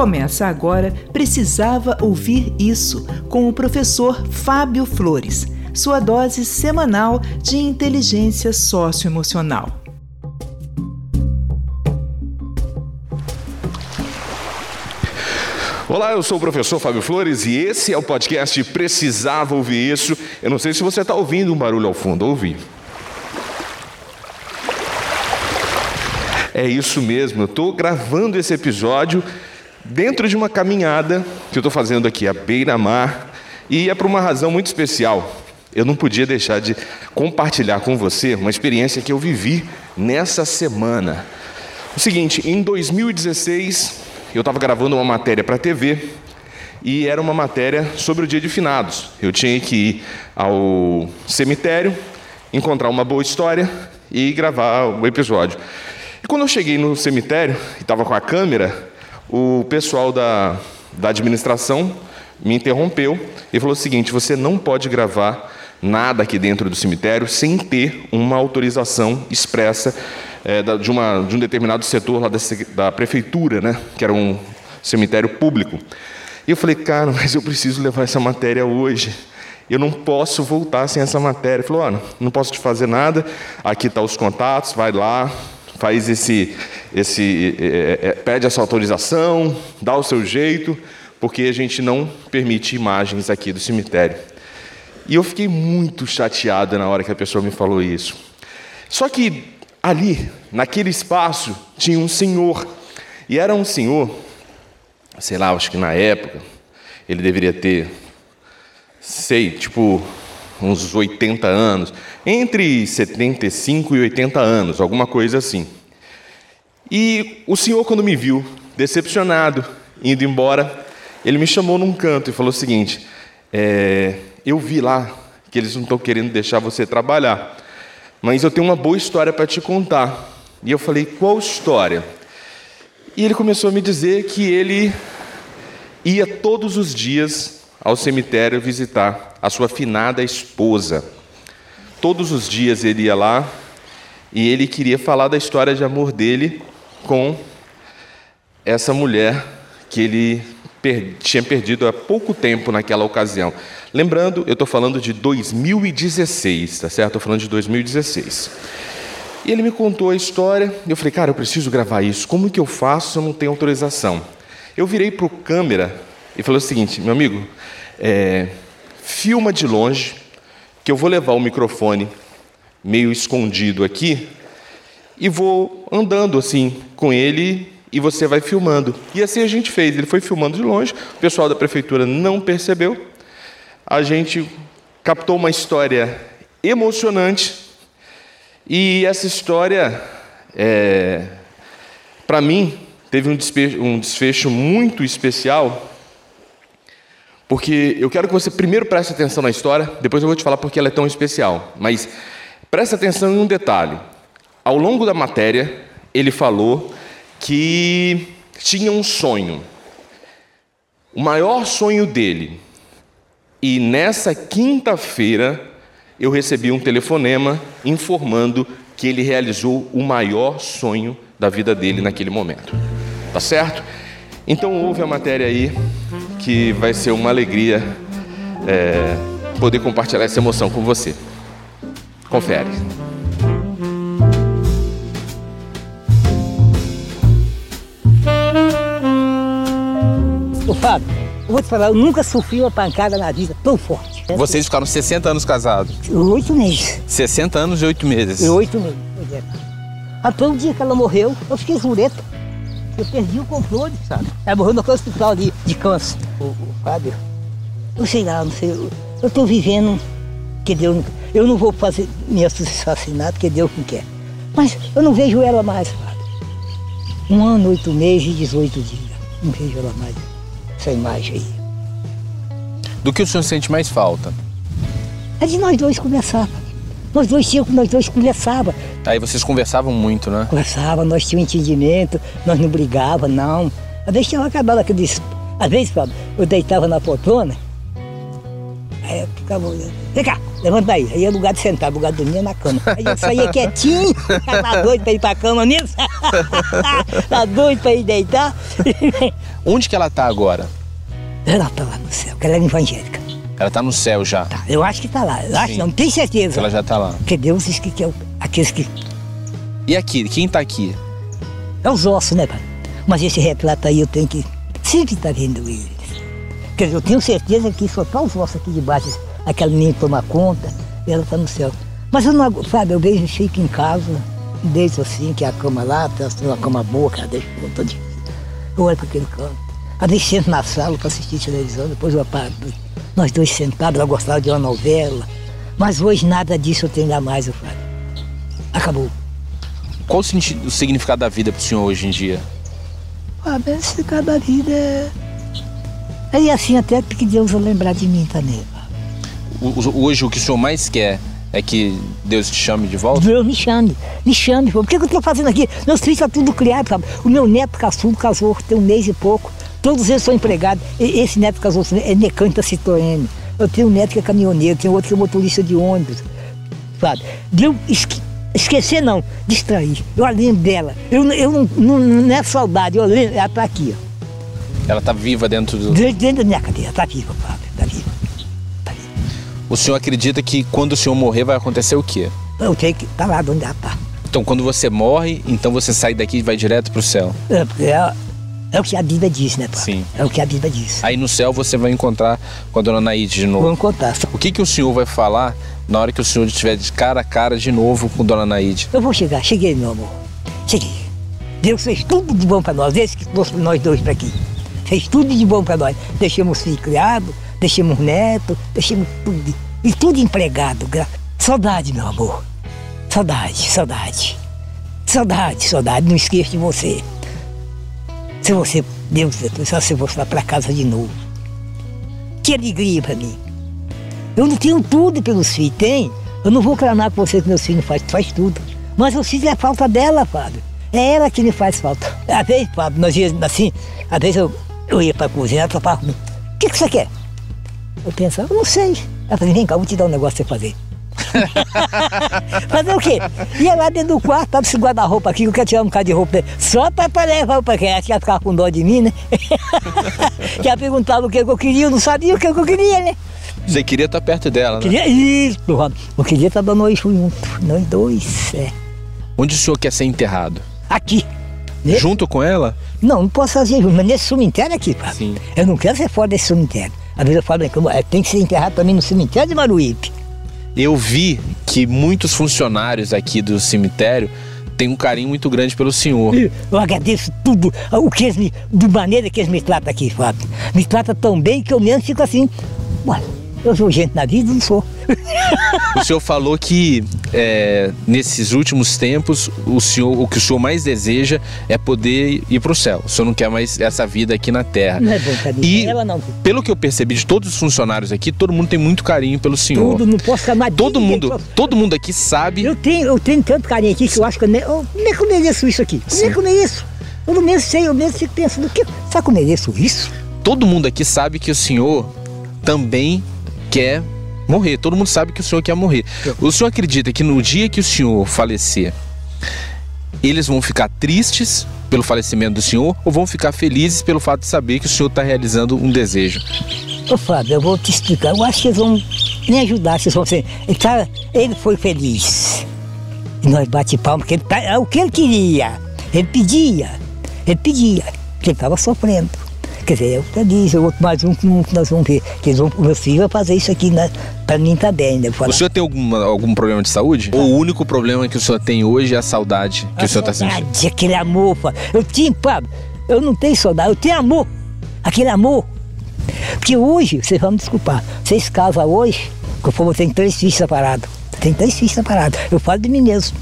Começa agora Precisava Ouvir Isso, com o professor Fábio Flores, sua dose semanal de inteligência socioemocional. Olá, eu sou o professor Fábio Flores e esse é o podcast Precisava Ouvir Isso. Eu não sei se você está ouvindo um barulho ao fundo, ouvi. É isso mesmo, eu estou gravando esse episódio dentro de uma caminhada que eu estou fazendo aqui à beira-mar e é por uma razão muito especial. Eu não podia deixar de compartilhar com você uma experiência que eu vivi nessa semana. O seguinte, em 2016 eu estava gravando uma matéria para a TV e era uma matéria sobre o dia de finados. Eu tinha que ir ao cemitério, encontrar uma boa história e gravar o episódio. E quando eu cheguei no cemitério e estava com a câmera, o pessoal da, da administração me interrompeu e falou o seguinte: você não pode gravar nada aqui dentro do cemitério sem ter uma autorização expressa é, de, uma, de um determinado setor lá da, da prefeitura, né, que era um cemitério público. E eu falei, cara, mas eu preciso levar essa matéria hoje. Eu não posso voltar sem essa matéria. Ele falou, olha, não posso te fazer nada, aqui estão tá os contatos, vai lá, faz esse, esse é, é, pede essa autorização, dá o seu jeito, porque a gente não permite imagens aqui do cemitério. E eu fiquei muito chateado na hora que a pessoa me falou isso. Só que ali, naquele espaço, tinha um senhor. E era um senhor, sei lá, acho que na época, ele deveria ter, sei, tipo, uns 80 anos, entre 75 e 80 anos, alguma coisa assim. E o senhor, quando me viu decepcionado, indo embora, ele me chamou num canto e falou o seguinte: é, Eu vi lá que eles não estão querendo deixar você trabalhar. Mas eu tenho uma boa história para te contar. E eu falei: Qual história? E ele começou a me dizer que ele ia todos os dias ao cemitério visitar a sua finada esposa. Todos os dias ele ia lá e ele queria falar da história de amor dele com essa mulher que ele per tinha perdido há pouco tempo naquela ocasião. Lembrando, eu estou falando de 2016, tá certo? Estou falando de 2016. E ele me contou a história, eu falei, cara, eu preciso gravar isso. Como que eu faço se eu não tenho autorização? Eu virei para o câmera e falei o seguinte, meu amigo, é, filma de longe, que eu vou levar o microfone meio escondido aqui e vou andando assim com ele e você vai filmando. E assim a gente fez. Ele foi filmando de longe, o pessoal da prefeitura não percebeu a gente captou uma história emocionante e essa história, é, para mim, teve um desfecho, um desfecho muito especial, porque eu quero que você primeiro preste atenção na história, depois eu vou te falar porque ela é tão especial. Mas preste atenção em um detalhe. Ao longo da matéria, ele falou que tinha um sonho. O maior sonho dele e nessa quinta-feira eu recebi um telefonema informando que ele realizou o maior sonho da vida dele naquele momento. Tá certo? Então ouve a matéria aí que vai ser uma alegria é, poder compartilhar essa emoção com você. Confere. O Fábio, eu vou te falar, eu nunca sofri uma pancada na vida tão forte. Vocês ficaram 60 anos casados? Oito meses. 60 anos e oito meses? E oito meses, é. Até o dia que ela morreu, eu fiquei jureta. Eu perdi o controle, sabe? Ela morreu no hospital de, de câncer. O, o Fábio, eu sei lá, não sei. Eu, tô vivendo que Deus. Eu não vou fazer me assassinar porque Deus não quer. Mas eu não vejo ela mais, Fábio. Um ano, oito meses e 18 dias. Não vejo ela mais essa imagem aí. Do que o senhor sente mais falta? É de nós dois conversar. Nós dois tínhamos, nós dois conversava. Aí vocês conversavam muito, né? Conversava, nós tínhamos entendimento, nós não brigávamos, não. Às vezes tinha acabado aqueles. Às vezes, Fábio, eu deitava na poltrona, Aí eu ficava olhando. Vem cá, levanta aí. Aí é lugar de sentar, lugar de dormir é na cama. Aí eu saía quietinho, tá doido pra ir pra cama mesmo. tá doido pra ir deitar. Onde que ela tá agora? Ela tá lá no céu, que ela é evangélica. Ela tá no céu já. Tá, eu acho que tá lá. Eu acho, Sim. não tenho certeza. Ela já tá lá. Porque Deus diz que, que é aqueles que. E aqui, quem tá aqui? É os ossos, né, pai? Mas esse retrato aí eu tenho que sempre estar vendo eles. Quer dizer, eu tenho certeza que só tá os ossos aqui de baixo, aquela menina toma conta, e ela tá no céu. Mas eu não, sabe, eu vejo Chico em casa, desde assim, que é a cama lá, tem uma cama boa, que ela deixa tô de- Eu olho para aquele canto. Vezes sento na sala para assistir televisão, depois eu apago. Nós dois sentados, ela gostava de uma novela. Mas hoje nada disso eu tenho ainda mais, eu falo. Acabou. Qual o, o significado da vida pro senhor hoje em dia? Ah, mas cada vida é. Aí assim até que Deus vai lembrar de mim também. O- o- hoje o que o senhor mais quer é que Deus te chame de volta? Deus me chame, me chame. pô. O que, que eu estou fazendo aqui? Meus filhos estão tudo criado, sabe? O meu neto caçudo casou, tem um mês e pouco. Todos eles são empregados. Esse neto casou, é mecânico da Citroën. Eu tenho um neto que é caminhoneiro, tenho outro que é motorista de ônibus. Sabe? De eu esque- esquecer não, distrair. Eu lembro dela. Eu, eu não, não, não é saudade, eu lembro, ela está aqui, ó. Ela tá viva dentro do. Dentro dentro da minha cadeira, está viva, Fábio, está viva. Tá viva. O senhor acredita que quando o senhor morrer vai acontecer o quê? Eu tenho que estar lá onde ela está. Então quando você morre, então você sai daqui e vai direto pro céu. É, porque é, é o que a Bíblia diz, né, pai? Sim. É o que a Bíblia diz. Aí no céu você vai encontrar com a dona Naide de novo. Vamos contar. O que, que o senhor vai falar na hora que o senhor estiver de cara a cara de novo com dona Naide? Eu vou chegar, cheguei, meu amor. Cheguei. Deus fez tudo de bom para nós, desde que trouxe nós dois para aqui. Fez tudo de bom para nós. Deixamos filho criado, deixamos neto, deixamos tudo. E tudo empregado. Saudade, meu amor. Saudade, saudade. Saudade, saudade. Não esqueça de você. Se você, Deus, só se você lá para casa de novo. Que alegria para mim. Eu não tenho tudo pelos filhos, tem. Eu não vou clamar com você que meus filhos faz, faz tudo. Mas eu sinto a falta dela, Fábio. É ela que me faz falta. Às vezes, Fábio, nós íamos assim, às vezes eu, eu ia pra cozinha, ela falava comigo, o que, que você quer? Eu pensava, eu não sei. Ela falou, vem cá, eu vou te dar um negócio pra você fazer. Fazer o quê? Ia lá dentro do quarto, tava esse guarda-roupa aqui, que eu quero tirar um bocado de roupa dele. Só pra, pra levar roupa, que ela ia ficar com dó de mim, né? ela perguntava o que eu queria, eu não sabia o que eu queria, né? Você queria estar perto dela, né? Queria isso. Eu queria estar dando nós juntos, nós dois, é. Onde o senhor quer ser enterrado? Aqui. Ne- Junto com ela? Não, não posso fazer junto, mas nesse cemitério aqui, pá. Sim. Eu não quero ser fora desse cemitério. Às vezes eu falo, eu- é, tem que ser enterrado também no cemitério de Maruípe. Eu vi que muitos funcionários aqui do cemitério têm um carinho muito grande pelo senhor. Eu agradeço tudo, o que eles me, de maneira que eles me tratam aqui, Fábio. Me tratam tão bem que eu mesmo fico assim, ué, eu sou gente na vida, não sou. O senhor falou que é, nesses últimos tempos o senhor, o que o senhor mais deseja é poder ir para o céu. O senhor não quer mais essa vida aqui na Terra. Não é bom, Cadê? E Ela não. pelo que eu percebi de todos os funcionários aqui, todo mundo tem muito carinho pelo senhor. Tudo, não posso mais Todo mundo, posso- todo mundo aqui sabe. Eu tenho, eu tenho tanto carinho aqui que eu acho que eu nem, eu, nem que eu mereço isso aqui. Nem que eu mereço. Eu não mereço sei, eu mesmo fico pensando, o que, será que eu mereço isso? Todo mundo aqui sabe que o senhor também quer morrer. Todo mundo sabe que o senhor quer morrer. O senhor acredita que no dia que o senhor falecer, eles vão ficar tristes pelo falecimento do senhor ou vão ficar felizes pelo fato de saber que o senhor está realizando um desejo? Ô Fábio, eu vou te explicar. Eu acho que eles vão me ajudar. Vocês vão ser. Ele, tá, ele foi feliz. E nós bate palma, porque ele, tá- é o que ele queria. Ele pedia. Ele pedia. Porque ele estava sofrendo. Quer dizer, eu até disse, eu outro mais um que que nós vamos ver. Que eles vão, o meu filho vai fazer isso aqui né, para mim. Né? Eu falo, O senhor tem alguma, algum problema de saúde? Ou o único problema que o senhor tem hoje é a saudade que o senhor está sentindo? saudade, aquele amor, Fábio. Eu tinha, Fábio, eu não tenho saudade, eu tenho amor. Aquele amor. Porque hoje, vocês vão me desculpar, vocês casam hoje, que eu falo, tem três filhos separados. Tem três filhos separados. Eu falo de mim mesmo.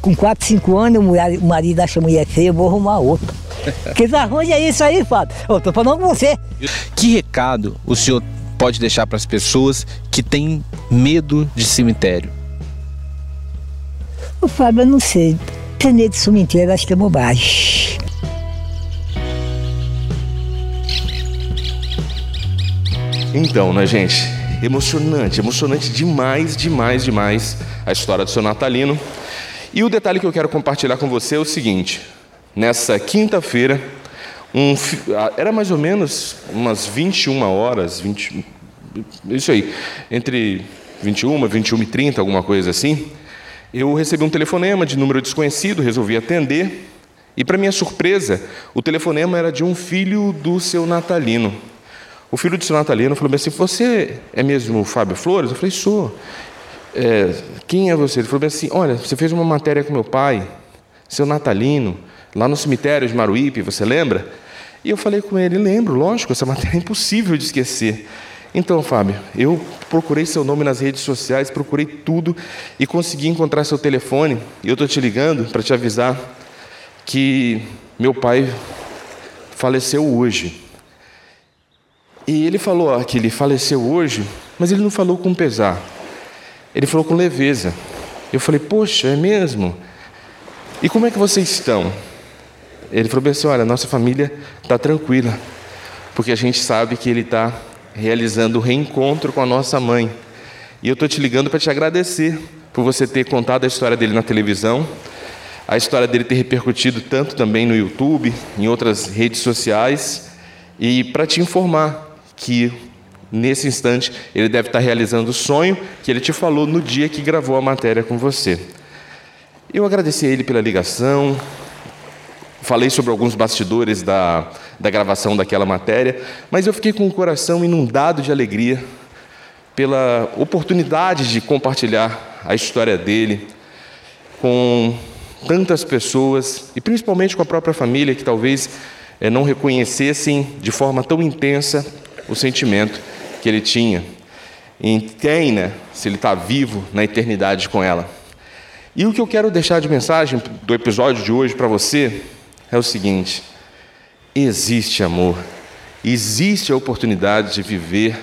Com quatro, cinco anos, o mulher- o marido acha a mulher feia, eu vou arrumar outra. Que desarranja é isso aí, Fábio. Eu tô falando com você. Que recado o senhor pode deixar para as pessoas que têm medo de cemitério? Ô, Fábio, eu não sei. Ter medo de cemitério, acho que é bobagem. Então, né, gente? Emocionante, emocionante demais, demais, demais a história do seu Natalino. E o detalhe que eu quero compartilhar com você é o seguinte: nessa quinta-feira, um, era mais ou menos umas 21 horas, 20, isso aí, entre 21, 21 e 30, alguma coisa assim. Eu recebi um telefonema de número desconhecido, resolvi atender. E, para minha surpresa, o telefonema era de um filho do seu Natalino. O filho do seu Natalino falou assim: Você é mesmo o Fábio Flores? Eu falei: Sou. É, quem é você? Ele falou assim: Olha, você fez uma matéria com meu pai, seu Natalino, lá no cemitério de Maruípe, você lembra? E eu falei com ele: Lembro, lógico, essa matéria é impossível de esquecer. Então, Fábio, eu procurei seu nome nas redes sociais, procurei tudo e consegui encontrar seu telefone. E eu estou te ligando para te avisar que meu pai faleceu hoje. E ele falou ó, que ele faleceu hoje, mas ele não falou com pesar. Ele falou com leveza. Eu falei, poxa, é mesmo? E como é que vocês estão? Ele falou assim: olha, nossa família está tranquila, porque a gente sabe que ele está realizando o reencontro com a nossa mãe. E eu estou te ligando para te agradecer por você ter contado a história dele na televisão a história dele ter repercutido tanto também no YouTube, em outras redes sociais, e para te informar que nesse instante ele deve estar realizando o sonho que ele te falou no dia que gravou a matéria com você. Eu agradeci a ele pela ligação, falei sobre alguns bastidores da, da gravação daquela matéria, mas eu fiquei com o coração inundado de alegria pela oportunidade de compartilhar a história dele com tantas pessoas, e principalmente com a própria família, que talvez é, não reconhecessem de forma tão intensa o sentimento que ele tinha em quem, né, se ele está vivo na eternidade com ela. E o que eu quero deixar de mensagem do episódio de hoje para você é o seguinte: existe amor, existe a oportunidade de viver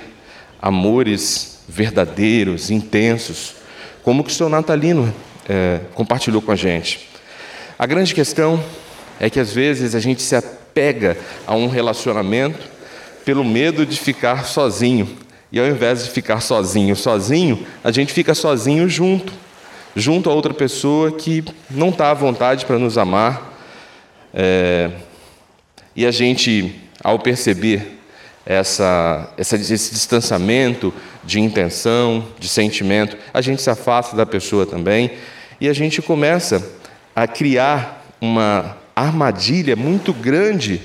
amores verdadeiros, intensos, como que o seu Natalino é, compartilhou com a gente. A grande questão é que às vezes a gente se apega a um relacionamento pelo medo de ficar sozinho. E ao invés de ficar sozinho, sozinho, a gente fica sozinho junto, junto a outra pessoa que não está à vontade para nos amar. É, e a gente, ao perceber essa, essa, esse distanciamento de intenção, de sentimento, a gente se afasta da pessoa também e a gente começa a criar uma armadilha muito grande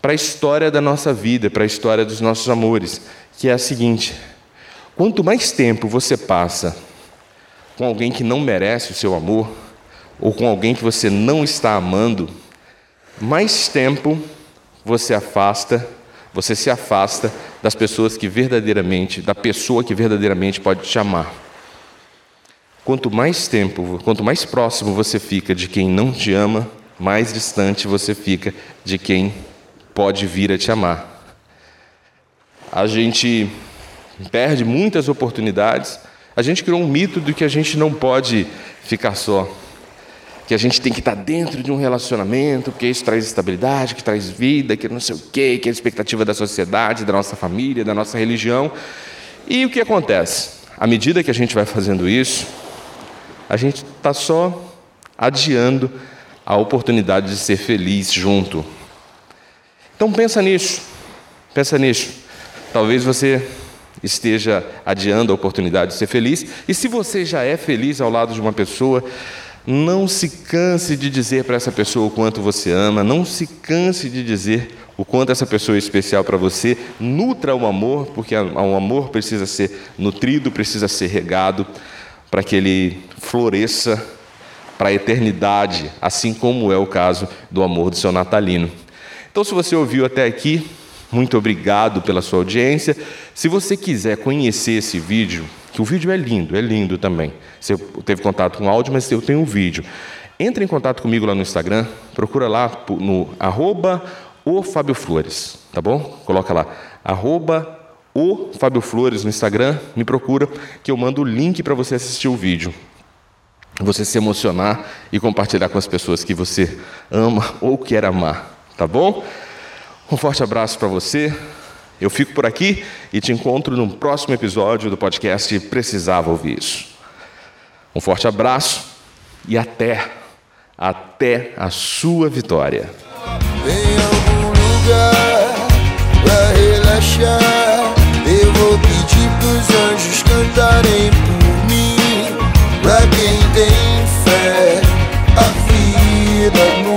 para a história da nossa vida, para a história dos nossos amores, que é a seguinte: quanto mais tempo você passa com alguém que não merece o seu amor, ou com alguém que você não está amando, mais tempo você afasta, você se afasta das pessoas que verdadeiramente, da pessoa que verdadeiramente pode te amar. Quanto mais tempo, quanto mais próximo você fica de quem não te ama, mais distante você fica de quem pode vir a te amar. A gente perde muitas oportunidades. A gente criou um mito de que a gente não pode ficar só. Que a gente tem que estar dentro de um relacionamento, porque isso traz estabilidade, que traz vida, que não sei o quê, que é a expectativa da sociedade, da nossa família, da nossa religião. E o que acontece? À medida que a gente vai fazendo isso, a gente está só adiando a oportunidade de ser feliz junto. Então pensa nisso, pensa nisso. Talvez você esteja adiando a oportunidade de ser feliz, e se você já é feliz ao lado de uma pessoa, não se canse de dizer para essa pessoa o quanto você ama, não se canse de dizer o quanto essa pessoa é especial para você. Nutra o amor, porque o amor precisa ser nutrido, precisa ser regado para que ele floresça para a eternidade, assim como é o caso do amor do seu natalino. Então, se você ouviu até aqui, muito obrigado pela sua audiência. Se você quiser conhecer esse vídeo, que o vídeo é lindo, é lindo também. Você teve contato com áudio, mas eu tenho um vídeo. Entre em contato comigo lá no Instagram, procura lá no arroba o Fábio Flores, tá bom? Coloca lá, arroba o Fábio Flores no Instagram, me procura que eu mando o link para você assistir o vídeo. Você se emocionar e compartilhar com as pessoas que você ama ou quer amar, tá bom? Um forte abraço para você eu fico por aqui e te encontro num próximo episódio do podcast Precisava Ouvir Isso. Um forte abraço e até, até a sua vitória. Em algum lugar pra relaxar, eu vou pedir pros anjos cantarem por mim. Pra quem tem fé, a vida